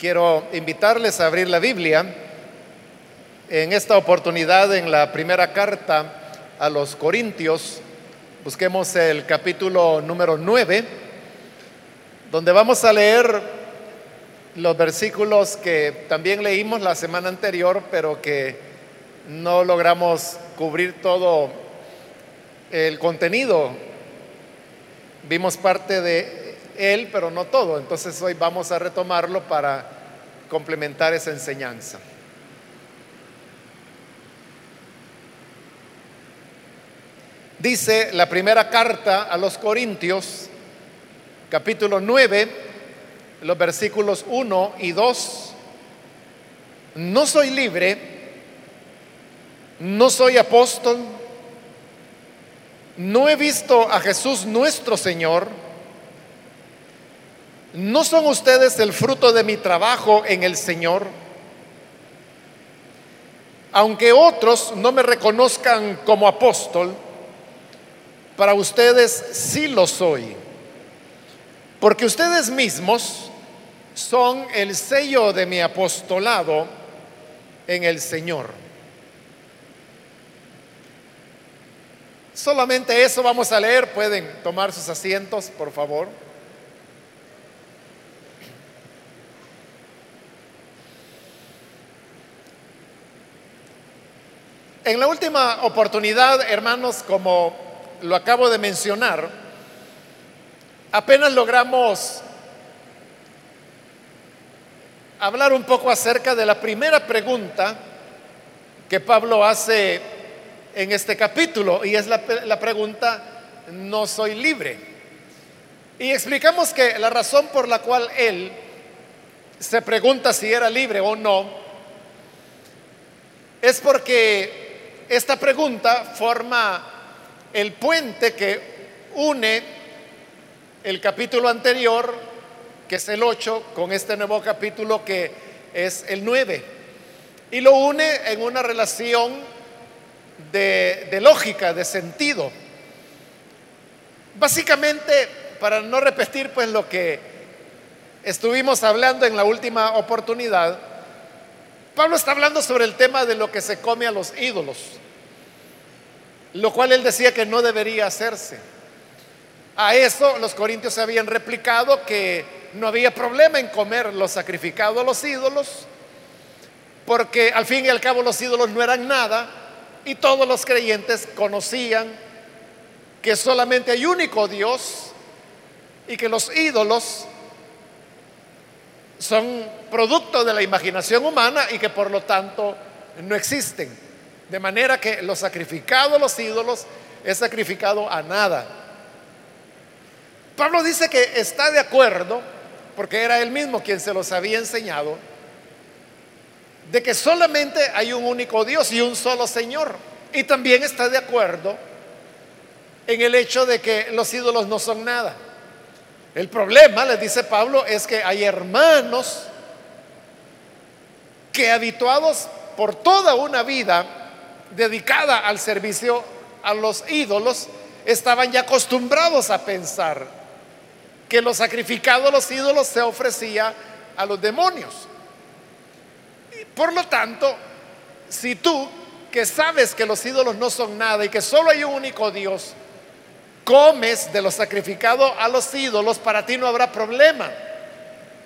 Quiero invitarles a abrir la Biblia en esta oportunidad en la primera carta a los Corintios. Busquemos el capítulo número 9, donde vamos a leer los versículos que también leímos la semana anterior, pero que no logramos cubrir todo el contenido. Vimos parte de él, pero no todo. Entonces hoy vamos a retomarlo para complementar esa enseñanza. Dice la primera carta a los Corintios, capítulo 9, los versículos 1 y 2. No soy libre, no soy apóstol, no he visto a Jesús nuestro Señor, ¿No son ustedes el fruto de mi trabajo en el Señor? Aunque otros no me reconozcan como apóstol, para ustedes sí lo soy. Porque ustedes mismos son el sello de mi apostolado en el Señor. Solamente eso vamos a leer. Pueden tomar sus asientos, por favor. En la última oportunidad, hermanos, como lo acabo de mencionar, apenas logramos hablar un poco acerca de la primera pregunta que Pablo hace en este capítulo, y es la, pregunta, ¿no soy libre? Y explicamos que la razón por la cual él se pregunta si era libre o no, es porque esta pregunta forma el puente que une el capítulo anterior, que es el 8, con este nuevo capítulo que es el 9. Y lo une en una relación de, lógica, de sentido. Básicamente, para no repetir pues lo que estuvimos hablando en la última oportunidad, Pablo está hablando sobre el tema de lo que se come a los ídolos, lo cual él decía que no debería hacerse. A eso los corintios habían replicado que no había problema en comer lo sacrificado a los ídolos, porque al fin y al cabo los ídolos no eran nada y todos los creyentes conocían que solamente hay único Dios y que los ídolos son producto de la imaginación humana y que por lo tanto no existen. De manera que lo sacrificado a los ídolos es sacrificado a nada. Pablo dice que está de acuerdo, porque era él mismo quien se los había enseñado, de que solamente hay un único Dios y un solo Señor. Y también está de acuerdo en el hecho de que los ídolos no son nada. El problema, les dice Pablo, es que hay hermanos que habituados por toda una vida dedicada al servicio a los ídolos, estaban ya acostumbrados a pensar que lo sacrificado a los ídolos se ofrecía a los demonios. por lo tanto, si tú que sabes que los ídolos no son nada y que solo hay un único Dios, comes de lo sacrificado a los ídolos, para ti no habrá problema.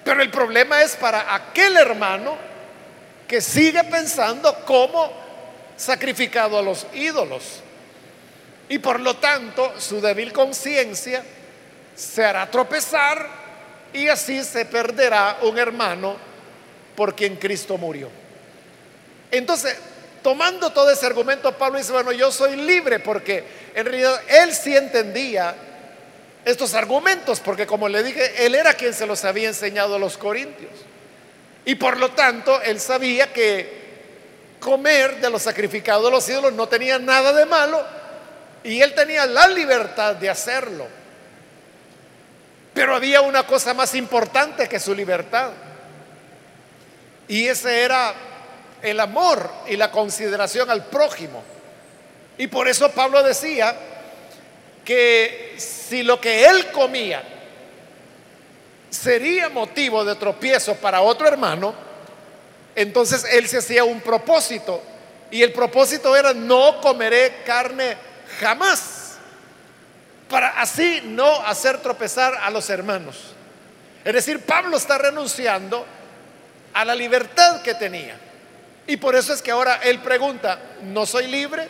Pero el problema es para aquel hermano que sigue pensando como sacrificado a los ídolos. Y por lo tanto su débil conciencia se hará tropezar y así se perderá un hermano por quien Cristo murió. Entonces, tomando todo ese argumento, Pablo dice, bueno, yo soy libre porque en realidad él sí entendía estos argumentos, porque como le dije, él era quien se los había enseñado a los corintios. Y por lo tanto, él sabía que comer de los sacrificados de los ídolos no tenía nada de malo y él tenía la libertad de hacerlo. Pero había una cosa más importante que su libertad. Y ese era el amor y la consideración al prójimo. Y por eso Pablo decía que si lo que él comía sería motivo de tropiezo para otro hermano, entonces él se hacía un propósito. Y el propósito era no comeré carne jamás, para así no hacer tropezar a los hermanos. Es decir, Pablo está renunciando a la libertad que tenía. Y por eso es que ahora él pregunta, ¿no soy libre?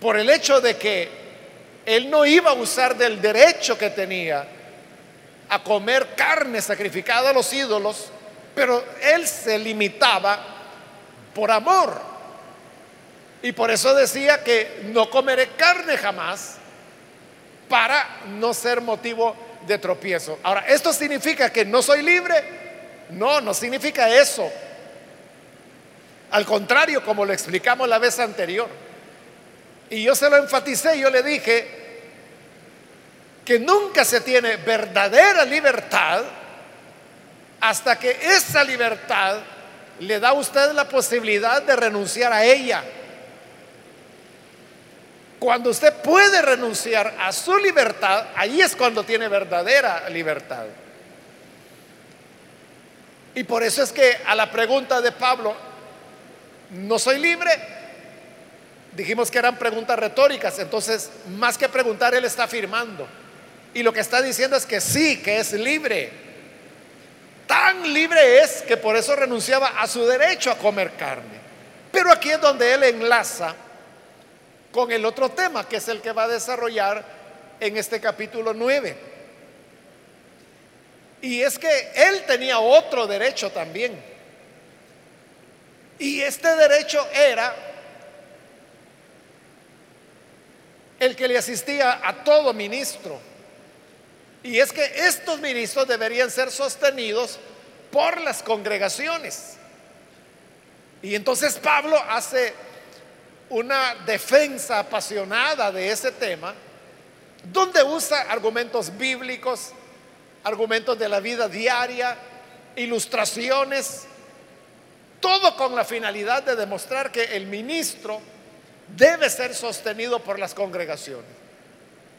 Por el hecho de que él no iba a usar del derecho que tenía a comer carne sacrificada a los ídolos, pero él se limitaba por amor. Y por eso decía que no comeré carne jamás para no ser motivo de tropiezo. Ahora, ¿esto significa que no soy libre? No, no significa eso. Al contrario, como lo explicamos la vez anterior. Y yo se lo enfaticé, yo le dije que nunca se tiene verdadera libertad hasta que esa libertad le da a usted la posibilidad de renunciar a ella. Cuando usted puede renunciar a su libertad, ahí es cuando tiene verdadera libertad. Y por eso es que a la pregunta de Pablo, ¿no soy libre? Dijimos que eran preguntas retóricas, entonces más que preguntar, él está afirmando. Y lo que está diciendo es que sí, que es libre. Tan libre es que por eso renunciaba a su derecho a comer carne. Pero aquí es donde él enlaza con el otro tema, que es el que va a desarrollar en este capítulo 9. Y es que él tenía otro derecho también. Y este derecho era el que le asistía a todo ministro. Y es que estos ministros deberían ser sostenidos por las congregaciones. Y entonces Pablo hace una defensa apasionada de ese tema, donde usa argumentos bíblicos, argumentos de la vida diaria, ilustraciones, todo con la finalidad de demostrar que el ministro debe ser sostenido por las congregaciones.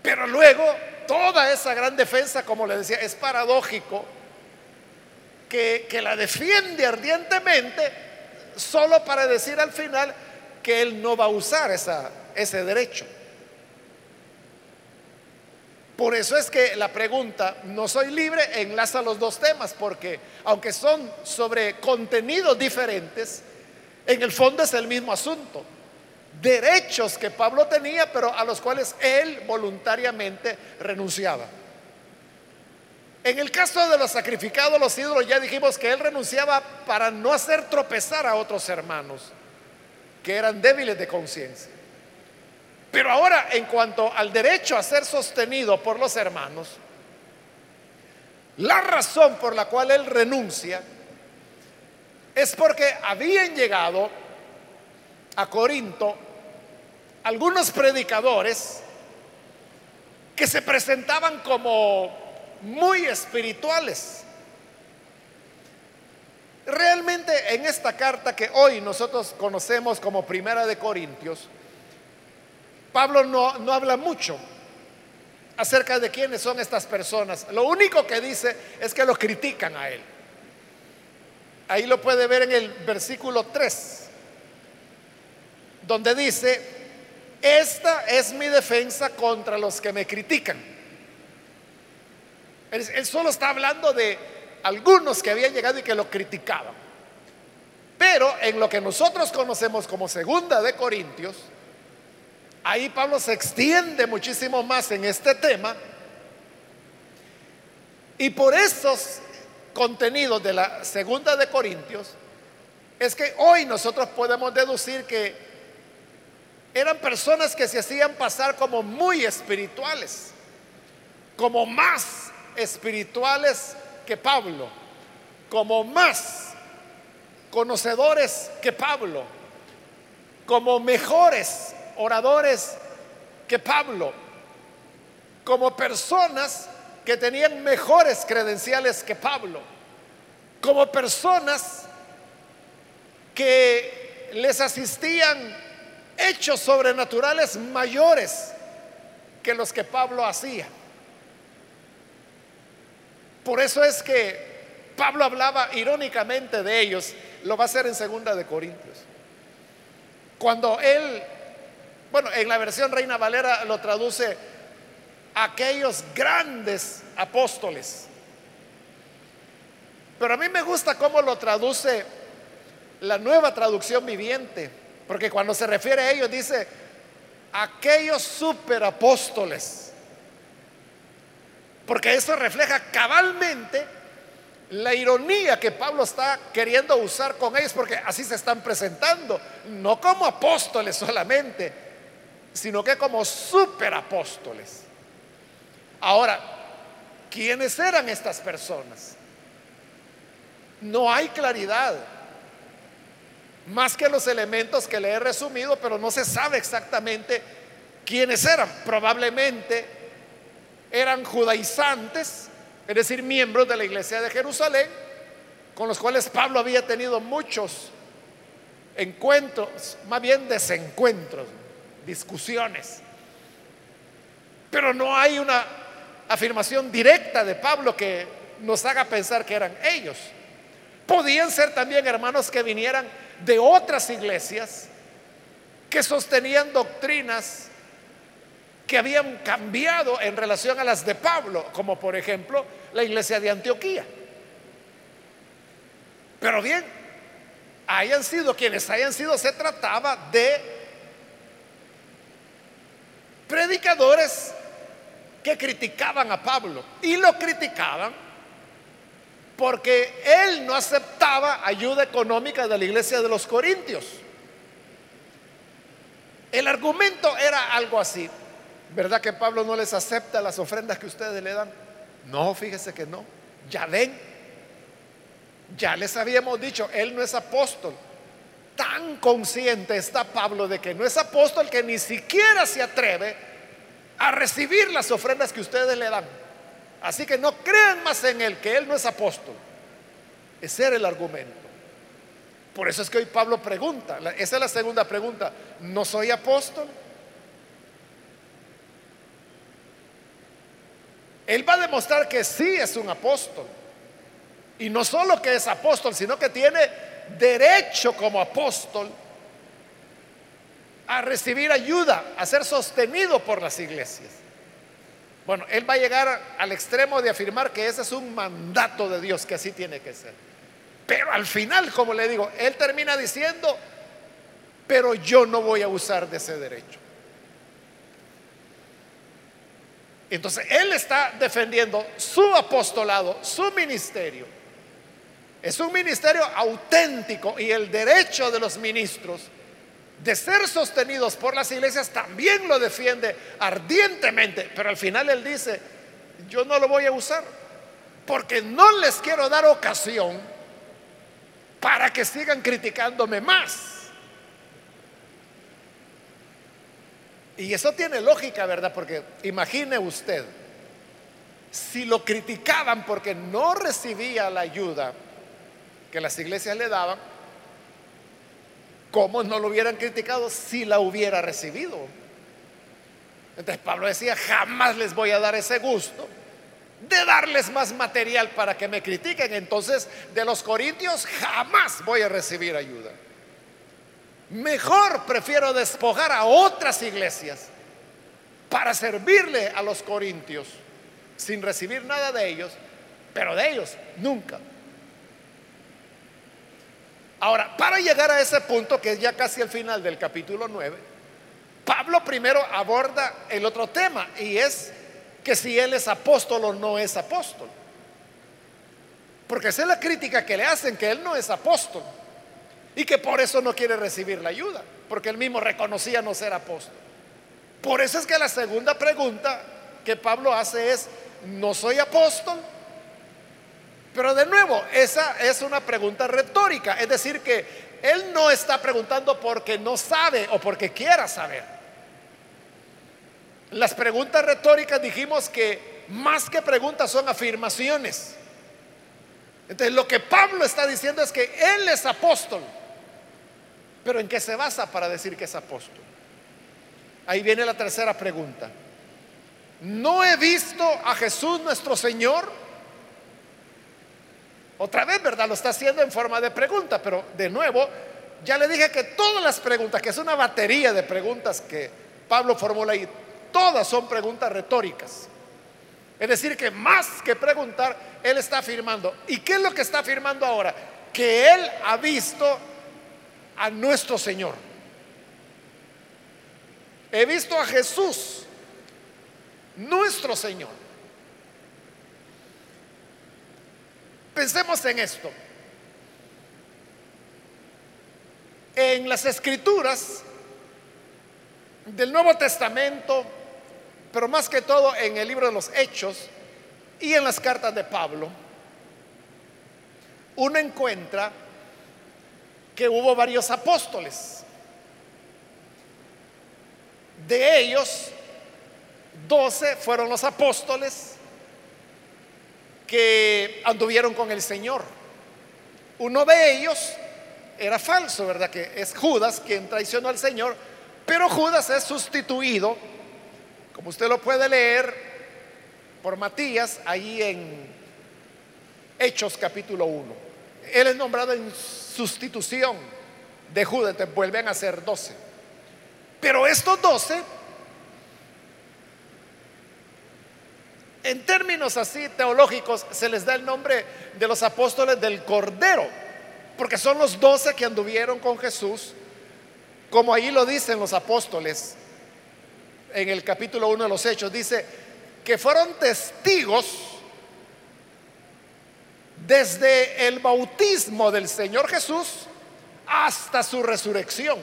Pero luego toda esa gran defensa, como le decía, es paradójico que, la defiende ardientemente solo para decir al final que él no va a usar ese derecho. Por eso es que la pregunta, no soy libre, enlaza los dos temas, porque aunque son sobre contenidos diferentes, en el fondo es el mismo asunto derechos que Pablo tenía, pero a los cuales él voluntariamente renunciaba. En el caso de los sacrificados, los ídolos, ya dijimos que él renunciaba para no hacer tropezar a otros hermanos que eran débiles de conciencia. Pero ahora, en cuanto al derecho a ser sostenido por los hermanos, la razón por la cual él renuncia es porque habían llegado a Corinto algunos predicadores que se presentaban como muy espirituales. Realmente en esta carta que hoy nosotros conocemos como Primera de Corintios, Pablo no, no habla mucho acerca de quiénes son estas personas. Lo único que dice es que lo critican a él. Ahí lo puede ver en el versículo 3 donde dice, esta es mi defensa contra los que me critican. Él, solo está hablando de algunos que habían llegado y que lo criticaban. Pero en lo que nosotros conocemos como segunda de Corintios, ahí Pablo se extiende muchísimo más en este tema. Y por esos contenidos de la segunda de Corintios, es que hoy nosotros podemos deducir que eran personas que se hacían pasar como muy espirituales, como más espirituales que Pablo, como más conocedores que Pablo, como mejores oradores que Pablo, como personas que tenían mejores credenciales que Pablo, como personas que les asistían hechos sobrenaturales mayores que los que Pablo hacía. Por eso es que Pablo hablaba irónicamente de ellos, lo va a hacer en segunda de Corintios. Cuando él, bueno, en la versión Reina Valera lo traduce aquellos grandes apóstoles. Pero a mí me gusta cómo lo traduce la nueva traducción viviente, porque cuando se refiere a ellos dice aquellos superapóstoles. Porque eso refleja cabalmente la ironía que Pablo está queriendo usar con ellos, porque así se están presentando, no como apóstoles solamente, sino que como superapóstoles. Ahora, ¿quiénes eran estas personas? No hay claridad, más que los elementos que le he resumido, pero no se sabe exactamente quiénes eran. Probablemente eran judaizantes, es decir, miembros de la iglesia de Jerusalén, con los cuales Pablo había tenido muchos encuentros, más bien desencuentros, discusiones. Pero no hay una afirmación directa de Pablo que nos haga pensar que eran ellos. Podían ser también hermanos que vinieran de otras iglesias que sostenían doctrinas que habían cambiado en relación a las de Pablo, como por ejemplo la iglesia de Antioquía. Pero bien, hayan sido quienes hayan sido, se trataba de predicadores que criticaban a Pablo y lo criticaban porque él no aceptaba ayuda económica de la iglesia de los Corintios. El argumento era algo así. ¿Verdad que Pablo no les acepta las ofrendas que ustedes le dan? No, fíjese que no. Ya ven, ya les habíamos dicho, él no es apóstol. Tan consciente está Pablo de que no es apóstol que ni siquiera se atreve a recibir las ofrendas que ustedes le dan. Así que no crean más en él, que él no es apóstol. Ese era el argumento. Por eso es que hoy Pablo pregunta, esa es la segunda pregunta, ¿no soy apóstol? Él va a demostrar que sí es un apóstol. Y no solo que es apóstol, sino que tiene derecho como apóstol a recibir ayuda, a ser sostenido por las iglesias. Bueno, él va a llegar al extremo de afirmar que ese es un mandato de Dios, que así tiene que ser. Pero al final, como le digo, él termina diciendo, pero yo no voy a usar de ese derecho. Entonces, él está defendiendo su apostolado, su ministerio. Es un ministerio auténtico y el derecho de los ministros de ser sostenidos por las iglesias también lo defiende ardientemente. Pero al final él dice, yo no lo voy a usar porque no les quiero dar ocasión para que sigan criticándome más. Y eso tiene lógica, ¿verdad? Porque imagine usted, si lo criticaban porque no recibía la ayuda que las iglesias le daban, ¿cómo no lo hubieran criticado si la hubiera recibido? Entonces Pablo decía, jamás les voy a dar ese gusto de darles más material para que me critiquen. Entonces, de los corintios jamás voy a recibir ayuda. Mejor prefiero despojar a otras iglesias para servirle a los corintios sin recibir nada de ellos, pero de ellos nunca. Ahora, para llegar a ese punto, que es ya casi el final del capítulo 9, Pablo primero aborda el otro tema y es que si él es apóstol o no es apóstol. Porque esa es la crítica que le hacen, que él no es apóstol y que por eso no quiere recibir la ayuda, porque él mismo reconocía no ser apóstol. Por eso es que la segunda pregunta que Pablo hace es, ¿no soy apóstol? Pero de nuevo, esa es una pregunta retórica, es decir, que él no está preguntando porque no sabe o porque quiera saber. Las preguntas retóricas dijimos que más que preguntas son afirmaciones. Entonces lo que Pablo está diciendo es que él es apóstol. Pero ¿en qué se basa para decir que es apóstol? Ahí viene la tercera pregunta. ¿No he visto a Jesús nuestro Señor Otra vez, ¿verdad? Lo está haciendo en forma de pregunta, pero de nuevo, ya le dije que todas las preguntas, que es una batería de preguntas que Pablo formula ahí, todas son preguntas retóricas. Es decir, que más que preguntar, él está afirmando. ¿Y qué es lo que está afirmando ahora? Que él ha visto a nuestro Señor. He visto a Jesús, nuestro Señor. Pensemos en esto. En las escrituras del Nuevo Testamento, pero más que todo en el libro de los Hechos y en las cartas de Pablo, uno encuentra que hubo varios apóstoles. De ellos, doce fueron los apóstoles que anduvieron con el Señor. Uno de ellos era falso, ¿verdad? Que es Judas quien traicionó al Señor, pero Judas es sustituido, como usted lo puede leer, por Matías, ahí en Hechos capítulo 1. Él es nombrado en sustitución de Judas, entonces vuelven a ser 12. Pero estos 12, en términos así teológicos, se les da el nombre de los apóstoles del Cordero, porque son los 12 que anduvieron con Jesús, como ahí lo dicen los apóstoles en el capítulo 1 de los Hechos, dice que fueron testigos desde el bautismo del Señor Jesús hasta su resurrección.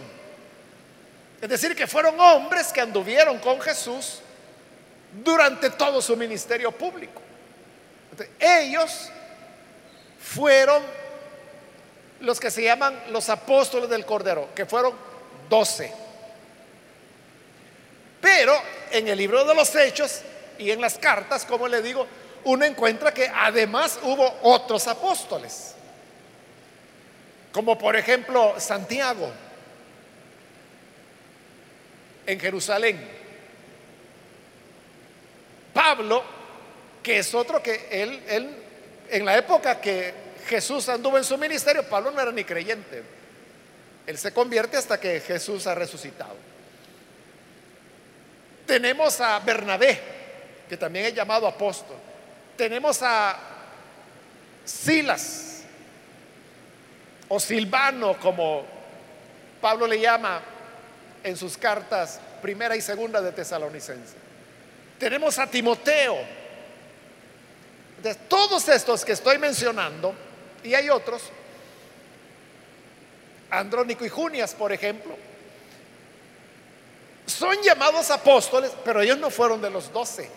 Es decir, que fueron hombres que anduvieron con Jesús durante todo su ministerio público. ellos fueron los que se llaman los apóstoles del Cordero, que fueron doce. Pero en el libro de los Hechos y en las cartas, como le digo, uno encuentra que además hubo otros apóstoles, como por ejemplo Santiago en Jerusalén, Pablo, que es otro que él, él en la época que Jesús anduvo en su ministerio, Pablo no era ni creyente, él se convierte hasta que Jesús ha resucitado. Tenemos a Bernabé, que también es llamado apóstol tenemos a Silas o Silvano, como Pablo le llama en sus cartas primera y segunda de Tesalonicense. Tenemos a Timoteo. De todos estos que estoy mencionando, y hay otros, Andrónico y Junias, por ejemplo, son llamados apóstoles, pero ellos no fueron de los doce.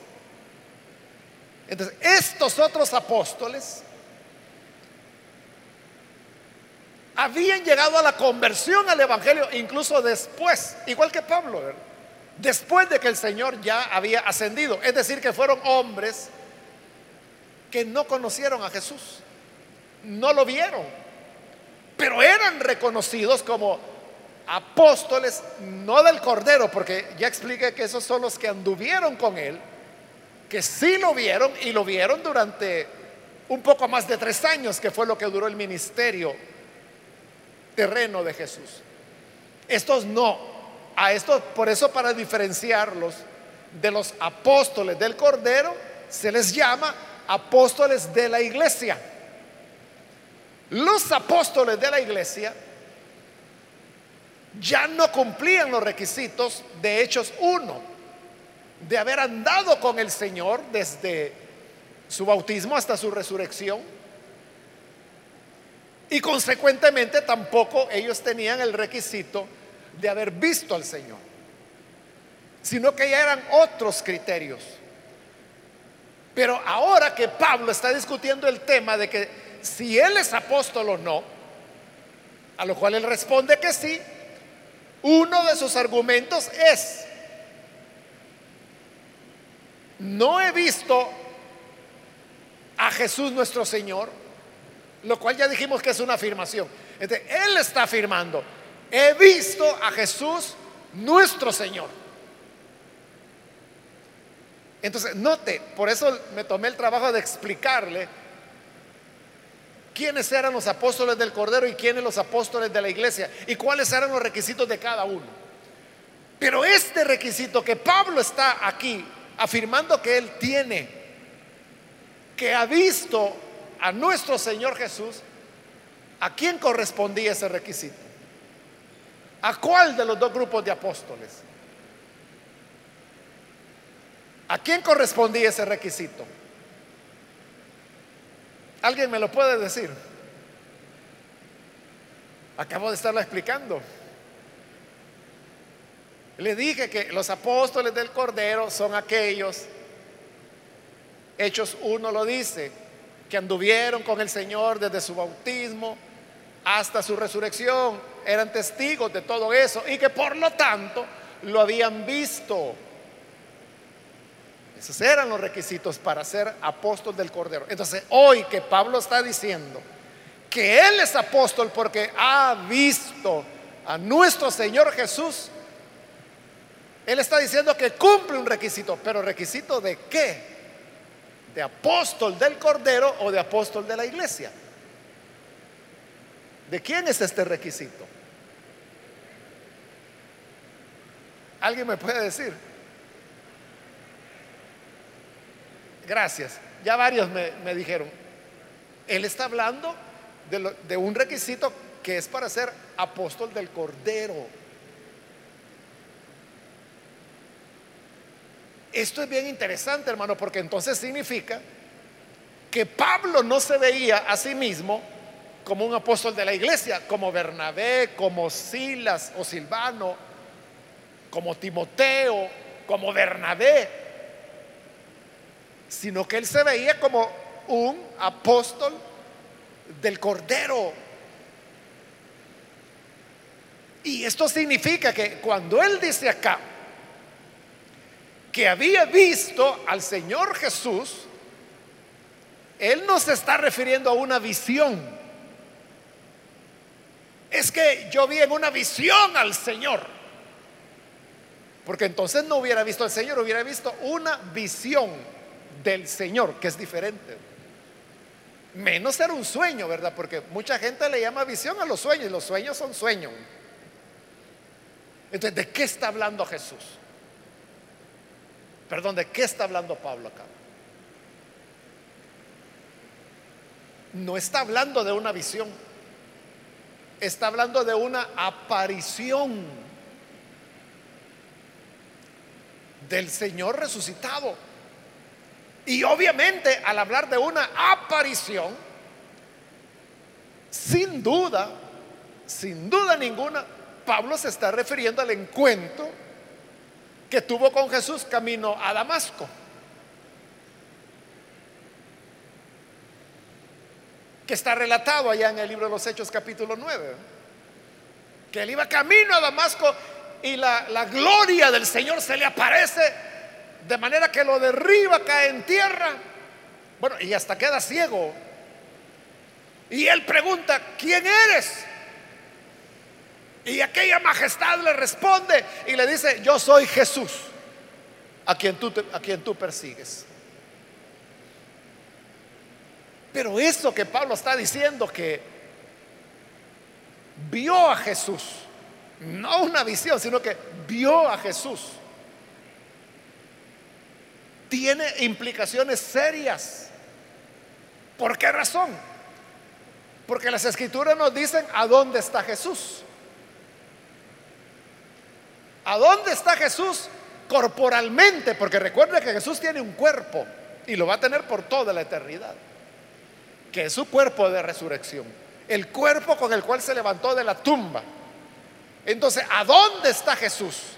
Entonces, estos otros apóstoles habían llegado a la conversión al Evangelio incluso después, igual que Pablo, después de que el Señor ya había ascendido. Es decir, que fueron hombres que no conocieron a Jesús, no lo vieron, pero eran reconocidos como apóstoles, no del Cordero, porque ya expliqué que esos son los que anduvieron con él que sí lo vieron y lo vieron durante un poco más de tres años, que fue lo que duró el ministerio terreno de Jesús. Estos no, a estos, por eso para diferenciarlos de los apóstoles del Cordero, se les llama apóstoles de la iglesia. Los apóstoles de la iglesia ya no cumplían los requisitos de Hechos 1 de haber andado con el Señor desde su bautismo hasta su resurrección. Y consecuentemente tampoco ellos tenían el requisito de haber visto al Señor, sino que ya eran otros criterios. Pero ahora que Pablo está discutiendo el tema de que si él es apóstol o no, a lo cual él responde que sí, uno de sus argumentos es no he visto a Jesús nuestro Señor, lo cual ya dijimos que es una afirmación. Entonces, Él está afirmando, he visto a Jesús nuestro Señor. Entonces, note, por eso me tomé el trabajo de explicarle quiénes eran los apóstoles del Cordero y quiénes los apóstoles de la iglesia y cuáles eran los requisitos de cada uno. Pero este requisito que Pablo está aquí afirmando que él tiene, que ha visto a nuestro Señor Jesús, ¿a quién correspondía ese requisito? ¿A cuál de los dos grupos de apóstoles? ¿A quién correspondía ese requisito? ¿Alguien me lo puede decir? Acabo de estarlo explicando. Le dije que los apóstoles del Cordero son aquellos, Hechos 1 lo dice, que anduvieron con el Señor desde su bautismo hasta su resurrección, eran testigos de todo eso y que por lo tanto lo habían visto. Esos eran los requisitos para ser apóstol del Cordero. Entonces, hoy que Pablo está diciendo que él es apóstol porque ha visto a nuestro Señor Jesús, él está diciendo que cumple un requisito, pero requisito de qué? ¿De apóstol del Cordero o de apóstol de la iglesia? ¿De quién es este requisito? ¿Alguien me puede decir? Gracias. Ya varios me, dijeron, él está hablando de, de un requisito que es para ser apóstol del Cordero. Esto es bien interesante, hermano, porque entonces significa que Pablo no se veía a sí mismo como un apóstol de la iglesia, como Bernabé, como Silas o Silvano, como Timoteo, como Bernabé sino que él se veía como un apóstol del Cordero. Y esto significa que cuando él dice acá que había visto al Señor Jesús, él no se está refiriendo a una visión. Es que yo vi en una visión al Señor. Porque entonces no hubiera visto al Señor, hubiera visto una visión del Señor, que es diferente. Menos era un sueño, ¿verdad? Porque mucha gente le llama visión a los sueños y los sueños son sueños. Entonces, ¿de qué está hablando Jesús? Perdón, ¿de qué está hablando Pablo acá? No está hablando de una visión, está hablando de una aparición del Señor resucitado. Y obviamente al hablar de una aparición, sin duda, sin duda ninguna, Pablo se está refiriendo al encuentro que tuvo con Jesús camino a Damasco. Que está relatado allá en el libro de los Hechos capítulo 9. Que él iba camino a Damasco y la, gloria del Señor se le aparece de manera que lo derriba, cae en tierra. Bueno, y hasta queda ciego. Y él pregunta, ¿quién eres? Y aquella majestad le responde y le dice, yo soy Jesús, a quien tú, a quien tú persigues. Pero eso que Pablo está diciendo que vio a Jesús, no una visión, sino que vio a Jesús tiene implicaciones serias. ¿Por qué razón? Porque las escrituras nos dicen a dónde está Jesús. ¿A dónde está Jesús corporalmente? Porque recuerde que Jesús tiene un cuerpo y lo va a tener por toda la eternidad, que es su cuerpo de resurrección, el cuerpo con el cual se levantó de la tumba. Entonces, ¿a dónde está Jesús?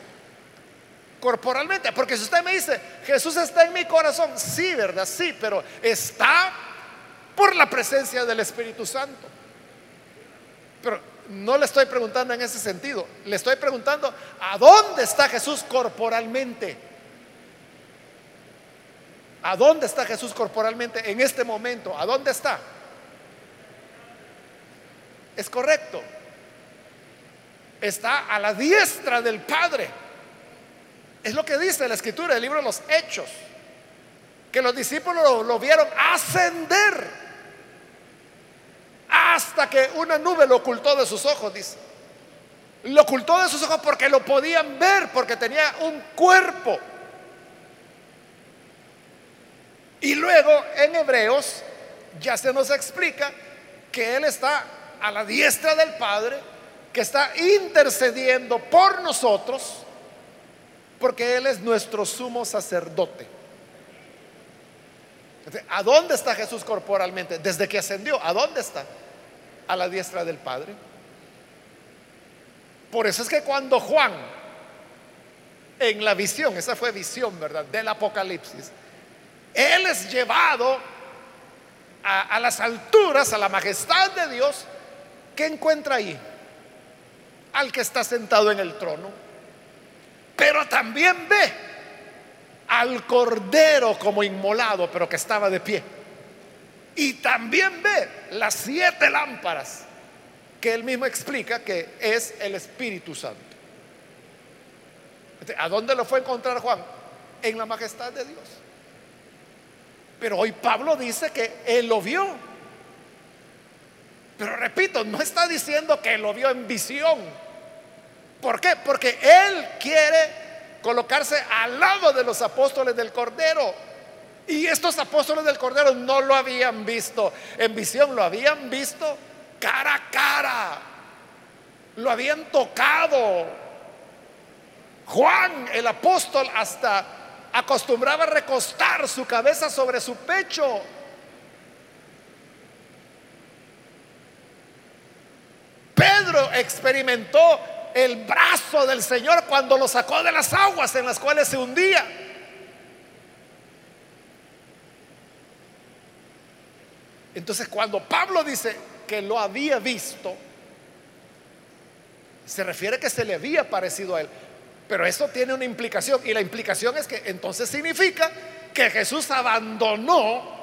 corporalmente. Porque si usted me dice, Jesús está en mi corazón, sí, ¿verdad? Sí, pero está por la presencia del Espíritu Santo. Pero no le estoy preguntando en ese sentido, le estoy preguntando, ¿a dónde está Jesús corporalmente? ¿A dónde está Jesús corporalmente en este momento? ¿A dónde está? Es correcto. Está a la diestra del Padre. Es lo que dice la escritura del libro de los Hechos, que los discípulos lo, vieron ascender hasta que una nube lo ocultó de sus ojos, dice. Lo ocultó de sus ojos porque lo podían ver, porque tenía un cuerpo. Y luego en Hebreos ya se nos explica que Él está a la diestra del Padre, que está intercediendo por nosotros, porque Él es nuestro sumo sacerdote. ¿A dónde está Jesús corporalmente? Desde que ascendió, ¿a dónde está? A la diestra del Padre. Por eso es que cuando Juan, en la visión, esa fue visión, ¿verdad? Del Apocalipsis, él es llevado a, las alturas, a la majestad de Dios. ¿Qué encuentra ahí? Al que está sentado en el trono. Pero también ve al cordero como inmolado, pero que estaba de pie. Y también ve las siete lámparas que él mismo explica que es el Espíritu Santo. ¿A dónde lo fue a encontrar Juan? En la majestad de Dios. Pero hoy Pablo dice que él lo vio. Pero repito, no está diciendo que lo vio en visión. ¿Por qué? Porque él quiere colocarse al lado de los apóstoles del Cordero. Y estos apóstoles del Cordero no lo habían visto en visión, lo habían visto cara a cara. Lo habían tocado. Juan, el apóstol, hasta acostumbraba recostar su cabeza sobre su pecho. Pedro experimentó el brazo del Señor cuando lo sacó de las aguas en las cuales se hundía. Entonces cuando Pablo dice que lo había visto, se refiere que se le había parecido a él. Pero eso tiene una implicación y la implicación es que entonces significa que Jesús abandonó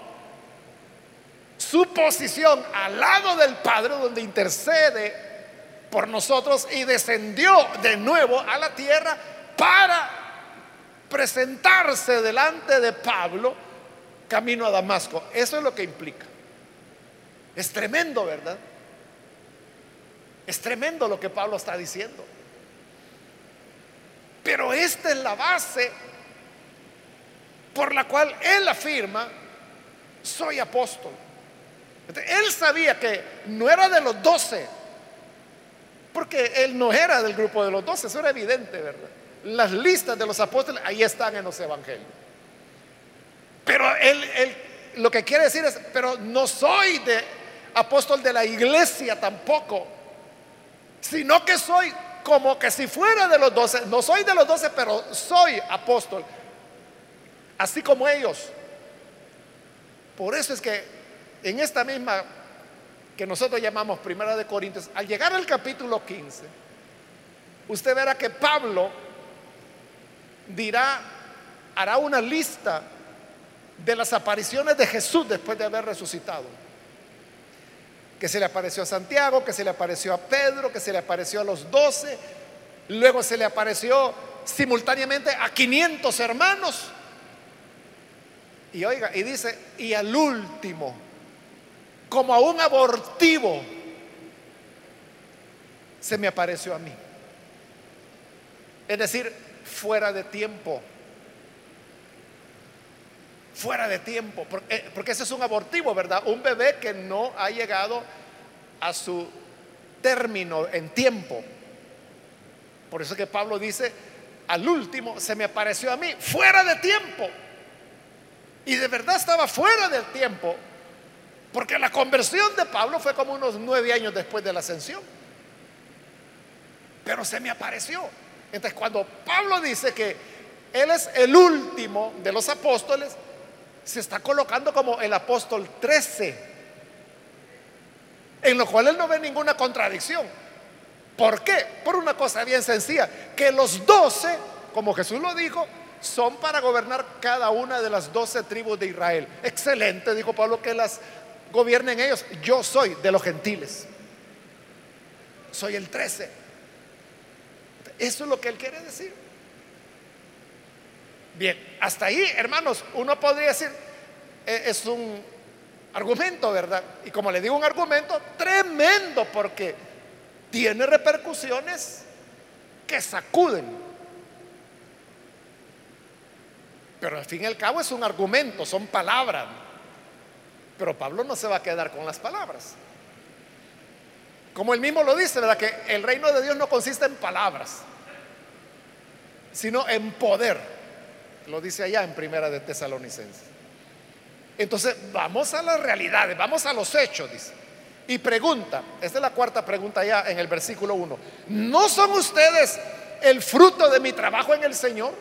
su posición al lado del Padre donde intercede por nosotros y descendió de nuevo a la tierra para presentarse delante de Pablo camino a Damasco. Eso es lo que implica. Es tremendo, ¿verdad? Es tremendo lo que Pablo está diciendo. Pero esta es la base por la cual él afirma, soy apóstol. Él sabía que no era de los doce, porque él no era del grupo de los doce, eso era evidente, ¿verdad? Las listas de los apóstoles ahí están en los evangelios. Pero él, lo que quiere decir es, pero no soy de apóstol de la iglesia tampoco, sino que soy como que si fuera de los doce, no soy de los doce, pero soy apóstol, así como ellos. Por eso es que en esta misma que nosotros llamamos Primera de Corintios, al llegar al capítulo 15, usted verá que Pablo dirá, hará una lista de las apariciones de Jesús después de haber resucitado que se le apareció a Santiago, que se le apareció a Pedro, que se le apareció a los doce, luego se le apareció simultáneamente a 500 hermanos. Y oiga, y dice, y al último, como a un abortivo, se me apareció a mí. Es decir, fuera de tiempo. Fuera de tiempo. Porque, porque ese es un abortivo, ¿verdad? Un bebé que no ha llegado a su término en tiempo. Por eso que Pablo dice, al último se me apareció a mí, fuera de tiempo. Y de verdad estaba fuera del tiempo, porque la conversión de Pablo fue como unos nueve años después de la ascensión. Pero se me apareció. Entonces cuando Pablo dice que él es el último de los apóstoles, se está colocando como el apóstol 13, en lo cual él no ve ninguna contradicción. ¿Por qué? Por una cosa bien sencilla, que los doce, como Jesús lo dijo, son para gobernar cada una de las doce tribus de Israel. Excelente, dijo Pablo, que las gobiernen ellos. Yo soy de los gentiles. Soy el trece. Eso es lo que él quiere decir. Bien, hasta ahí, hermanos, uno podría decir, eh, es un argumento, ¿verdad? Y como le digo, un argumento tremendo porque tiene repercusiones que sacuden. Pero al fin y al cabo es un argumento, son palabras. Pero Pablo no se va a quedar con las palabras. Como él mismo lo dice, ¿verdad? Que el reino de Dios no consiste en palabras, sino en poder. Lo dice allá en Primera de Tesalonicenses. Entonces, vamos a las realidades, vamos a los hechos, dice. Y pregunta, esta es la cuarta pregunta ya en el versículo 1. ¿No son ustedes el fruto de mi trabajo en el Señor?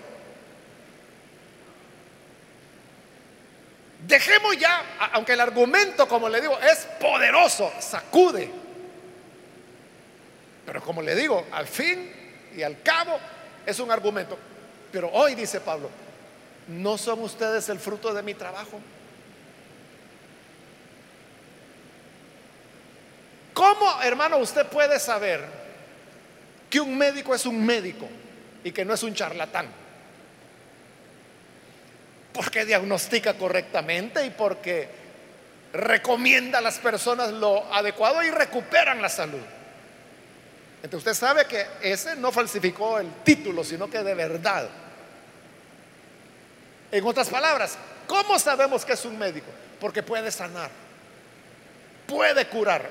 Dejemos ya, aunque el argumento, como le digo, es poderoso, sacude. Pero como le digo, al fin y al cabo es un argumento. Pero hoy dice Pablo, ¿no son ustedes el fruto de mi trabajo? ¿Cómo, hermano, usted puede saber que un médico es un médico y que no es un charlatán? Porque diagnostica correctamente y porque recomienda a las personas lo adecuado y recuperan la salud. Entonces usted sabe que ese no falsificó el título, sino que de verdad. En otras palabras, ¿cómo sabemos que es un médico? Porque puede sanar, puede curar,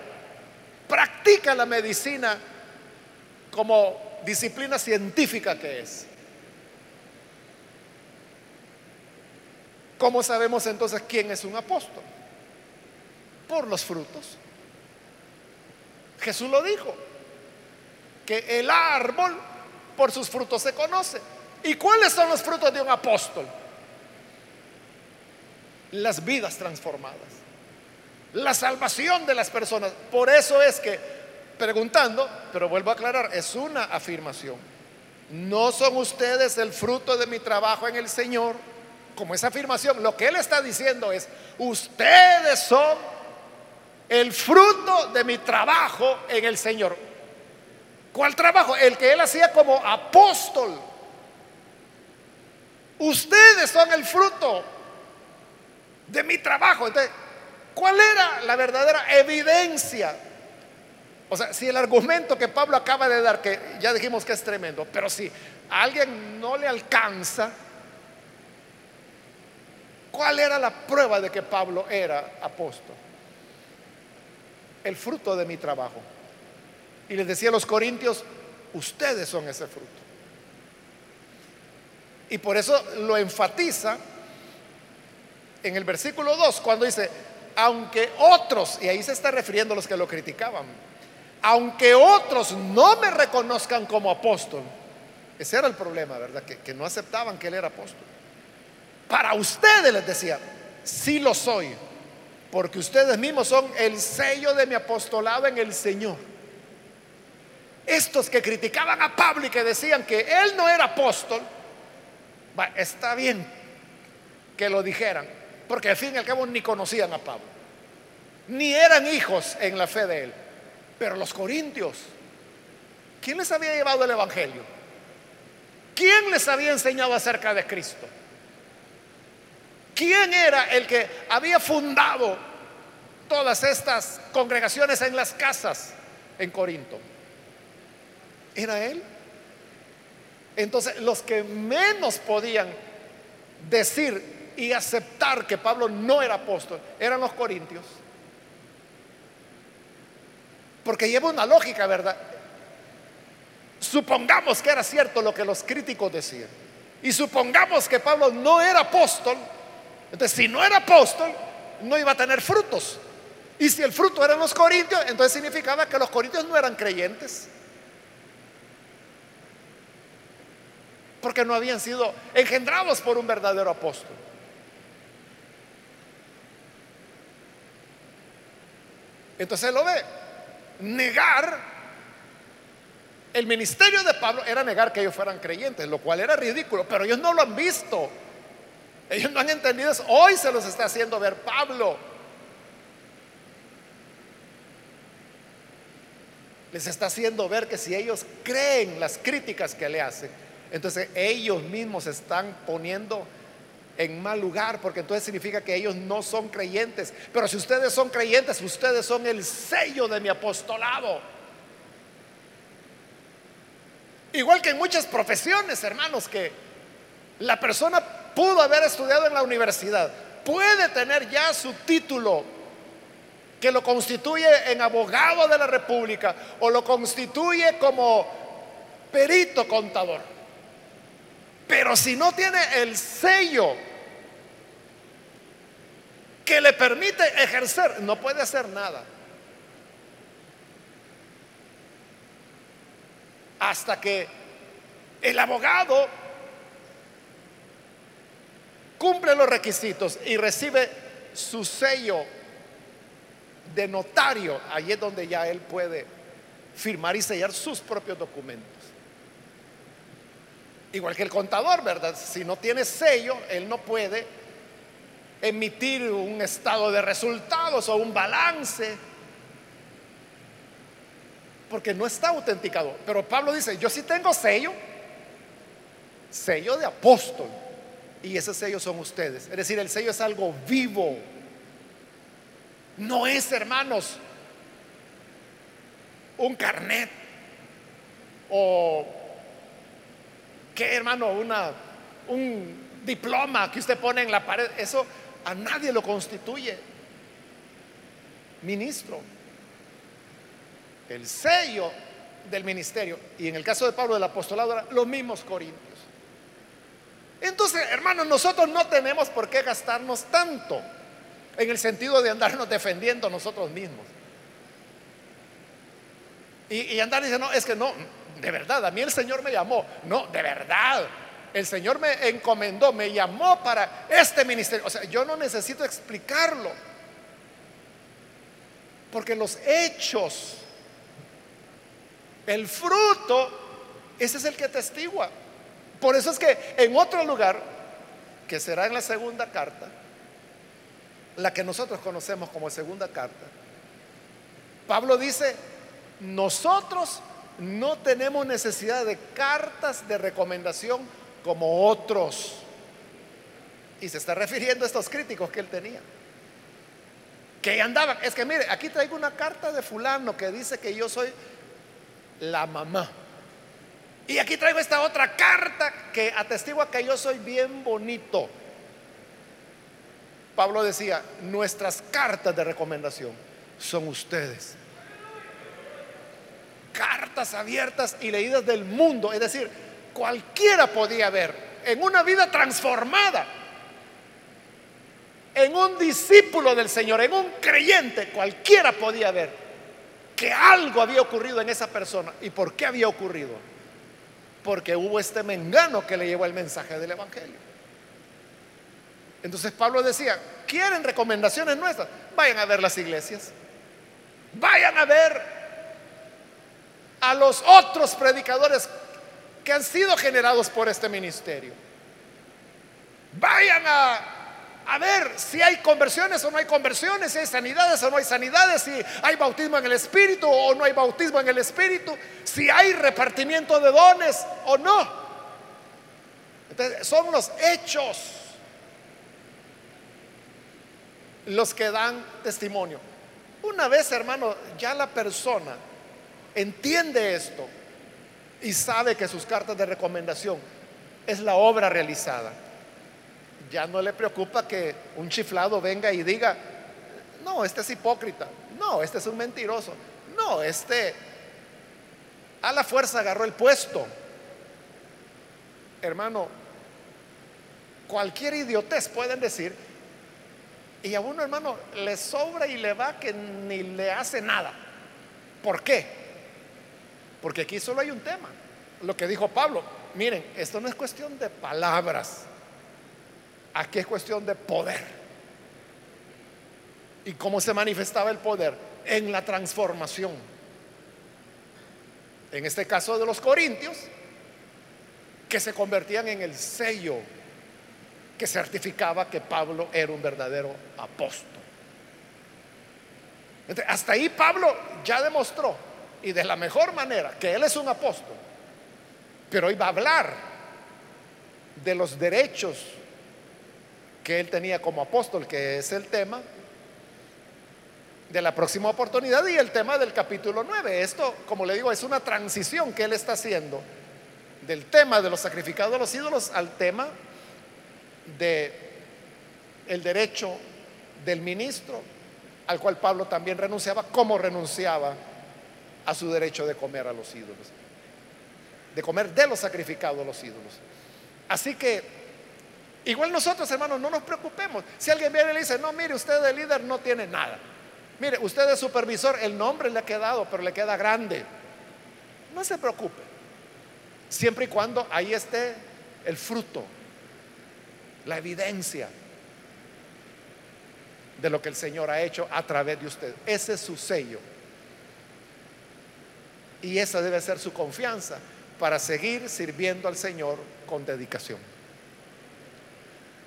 practica la medicina como disciplina científica que es. ¿Cómo sabemos entonces quién es un apóstol? Por los frutos. Jesús lo dijo que el árbol por sus frutos se conoce. ¿Y cuáles son los frutos de un apóstol? Las vidas transformadas, la salvación de las personas. Por eso es que, preguntando, pero vuelvo a aclarar, es una afirmación. No son ustedes el fruto de mi trabajo en el Señor. Como esa afirmación, lo que él está diciendo es, ustedes son el fruto de mi trabajo en el Señor. ¿Cuál trabajo? El que él hacía como apóstol. Ustedes son el fruto de mi trabajo. Entonces, ¿cuál era la verdadera evidencia? O sea, si el argumento que Pablo acaba de dar, que ya dijimos que es tremendo, pero si a alguien no le alcanza, ¿cuál era la prueba de que Pablo era apóstol? El fruto de mi trabajo. Y les decía a los corintios, ustedes son ese fruto. Y por eso lo enfatiza en el versículo 2, cuando dice, aunque otros, y ahí se está refiriendo a los que lo criticaban, aunque otros no me reconozcan como apóstol, ese era el problema, ¿verdad? Que, que no aceptaban que él era apóstol. Para ustedes les decía, sí lo soy, porque ustedes mismos son el sello de mi apostolado en el Señor. Estos que criticaban a Pablo y que decían que él no era apóstol, está bien que lo dijeran, porque al fin y al cabo ni conocían a Pablo, ni eran hijos en la fe de él. Pero los corintios, ¿quién les había llevado el Evangelio? ¿Quién les había enseñado acerca de Cristo? ¿Quién era el que había fundado todas estas congregaciones en las casas en Corinto? era él. Entonces, los que menos podían decir y aceptar que Pablo no era apóstol eran los corintios. Porque lleva una lógica, ¿verdad? Supongamos que era cierto lo que los críticos decían. Y supongamos que Pablo no era apóstol. Entonces, si no era apóstol, no iba a tener frutos. Y si el fruto eran los corintios, entonces significaba que los corintios no eran creyentes. porque no habían sido engendrados por un verdadero apóstol. Entonces lo ve. Negar el ministerio de Pablo era negar que ellos fueran creyentes, lo cual era ridículo, pero ellos no lo han visto. Ellos no han entendido eso. Hoy se los está haciendo ver Pablo. Les está haciendo ver que si ellos creen las críticas que le hacen, entonces ellos mismos están poniendo en mal lugar, porque entonces significa que ellos no son creyentes. Pero si ustedes son creyentes, ustedes son el sello de mi apostolado. Igual que en muchas profesiones, hermanos, que la persona pudo haber estudiado en la universidad, puede tener ya su título que lo constituye en abogado de la República o lo constituye como perito contador. Pero si no tiene el sello que le permite ejercer, no puede hacer nada. Hasta que el abogado cumple los requisitos y recibe su sello de notario, ahí es donde ya él puede firmar y sellar sus propios documentos. Igual que el contador, ¿verdad? Si no tiene sello, él no puede emitir un estado de resultados o un balance, porque no está autenticado. Pero Pablo dice, yo sí tengo sello, sello de apóstol, y ese sello son ustedes. Es decir, el sello es algo vivo. No es, hermanos, un carnet o qué, hermano, una un diploma que usted pone en la pared. Eso a nadie lo constituye ministro. El sello del ministerio y en el caso de Pablo del apostolado los mismos corintios. Entonces, hermanos, nosotros no tenemos por qué gastarnos tanto en el sentido de andarnos defendiendo nosotros mismos. Y, andar diciendo, no, es que no, de verdad, a mí el Señor me llamó. No, de verdad, el Señor me encomendó, me llamó para este ministerio. O sea, yo no necesito explicarlo. Porque los hechos, el fruto, ese es el que testigua. Por eso es que en otro lugar, que será en la segunda carta, la que nosotros conocemos como segunda carta, Pablo dice, nosotros no tenemos necesidad de cartas de recomendación como otros. Y se está refiriendo a estos críticos que él tenía. Que andaban, es que mire, aquí traigo una carta de fulano que dice que yo soy la mamá. Y aquí traigo esta otra carta que atestigua que yo soy bien bonito. Pablo decía, nuestras cartas de recomendación son ustedes. Cartas abiertas y leídas del mundo. Es decir, cualquiera podía ver en una vida transformada, en un discípulo del Señor, en un creyente, cualquiera podía ver que algo había ocurrido en esa persona. ¿Y por qué había ocurrido? Porque hubo este mengano que le llevó el mensaje del Evangelio. Entonces Pablo decía, ¿quieren recomendaciones nuestras? Vayan a ver las iglesias. Vayan a ver a los otros predicadores que han sido generados por este ministerio. Vayan a, a, ver si hay conversiones o no hay conversiones, si hay sanidades o no hay sanidades, si hay bautismo en el Espíritu o no hay bautismo en el Espíritu, si hay repartimiento de dones o no. Entonces, son los hechos los que dan testimonio. Una vez, hermano, ya la persona entiende esto y sabe que sus cartas de recomendación es la obra realizada. Ya no le preocupa que un chiflado venga y diga, no, este es hipócrita, no, este es un mentiroso, no, este a la fuerza agarró el puesto. Hermano, cualquier idiotez pueden decir, y a uno, hermano, le sobra y le va que ni le hace nada. ¿Por qué? Porque aquí solo hay un tema. Lo que dijo Pablo, miren, esto no es cuestión de palabras. Aquí es cuestión de poder. ¿Y cómo se manifestaba el poder? En la transformación. En este caso de los corintios, que se convertían en el sello que certificaba que Pablo era un verdadero apóstol. hasta ahí Pablo ya demostró, y de la mejor manera, que él es un apóstol. Pero hoy va a hablar de los derechos que él tenía como apóstol, que es el tema de la próxima oportunidad y el tema del capítulo 9. Esto, como le digo, es una transición que él está haciendo del tema de los sacrificados a los ídolos al tema de el derecho del ministro, al cual Pablo también renunciaba, como renunciaba a su derecho de comer a los ídolos, de comer de los sacrificados a los ídolos. Así que, igual nosotros, hermanos, no nos preocupemos. Si alguien viene y le dice, no, mire, usted de líder no tiene nada. Mire, usted es supervisor, el nombre le ha quedado, pero le queda grande. No se preocupe. Siempre y cuando ahí esté el fruto, la evidencia de lo que el Señor ha hecho a través de usted. Ese es su sello. Y esa debe ser su confianza para seguir sirviendo al Señor con dedicación.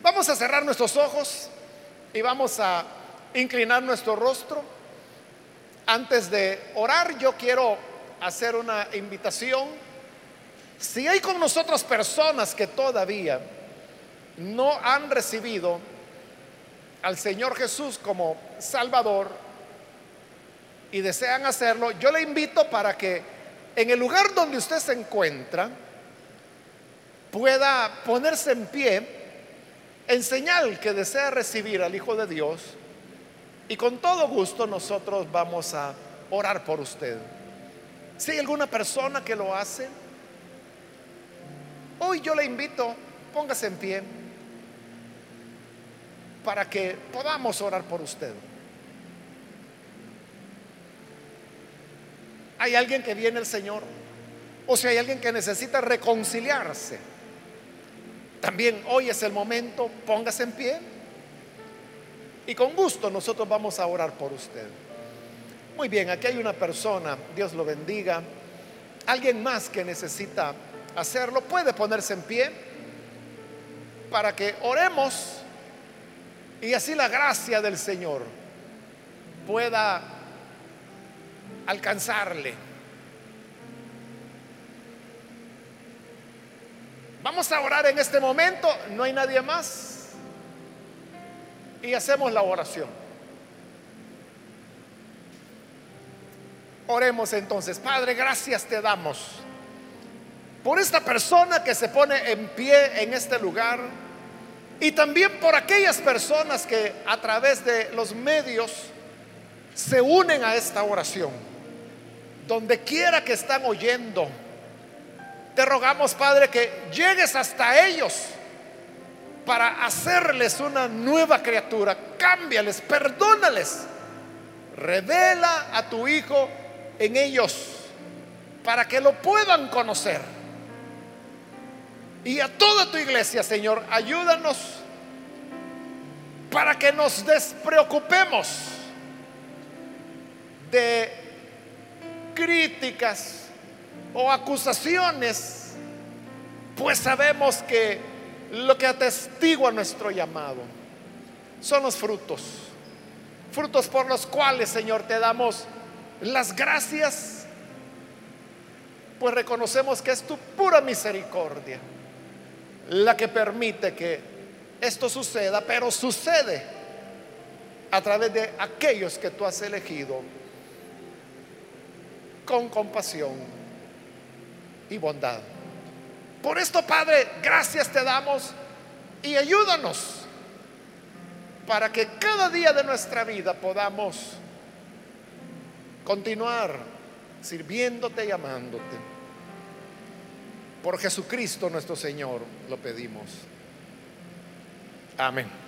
Vamos a cerrar nuestros ojos y vamos a inclinar nuestro rostro. Antes de orar, yo quiero hacer una invitación. Si hay con nosotros personas que todavía no han recibido al Señor Jesús como Salvador y desean hacerlo, yo le invito para que en el lugar donde usted se encuentra pueda ponerse en pie en señal que desea recibir al Hijo de Dios y con todo gusto nosotros vamos a orar por usted. Si hay alguna persona que lo hace, hoy yo le invito, póngase en pie para que podamos orar por usted. ¿Hay alguien que viene el Señor? O si hay alguien que necesita reconciliarse. También hoy es el momento, póngase en pie. Y con gusto nosotros vamos a orar por usted. Muy bien, aquí hay una persona, Dios lo bendiga. Alguien más que necesita hacerlo, puede ponerse en pie para que oremos y así la gracia del Señor pueda alcanzarle. Vamos a orar en este momento, no hay nadie más. Y hacemos la oración. Oremos entonces, Padre, gracias te damos por esta persona que se pone en pie en este lugar y también por aquellas personas que a través de los medios se unen a esta oración. Donde quiera que están oyendo, te rogamos, Padre, que llegues hasta ellos para hacerles una nueva criatura. Cámbiales, perdónales. Revela a tu Hijo en ellos para que lo puedan conocer y a toda tu iglesia, Señor, ayúdanos para que nos despreocupemos de críticas o acusaciones, pues sabemos que lo que atestigua nuestro llamado son los frutos, frutos por los cuales, Señor, te damos las gracias, pues reconocemos que es tu pura misericordia la que permite que esto suceda, pero sucede a través de aquellos que tú has elegido con compasión y bondad. Por esto, Padre, gracias te damos y ayúdanos para que cada día de nuestra vida podamos continuar sirviéndote y amándote. Por Jesucristo nuestro Señor lo pedimos. Amén.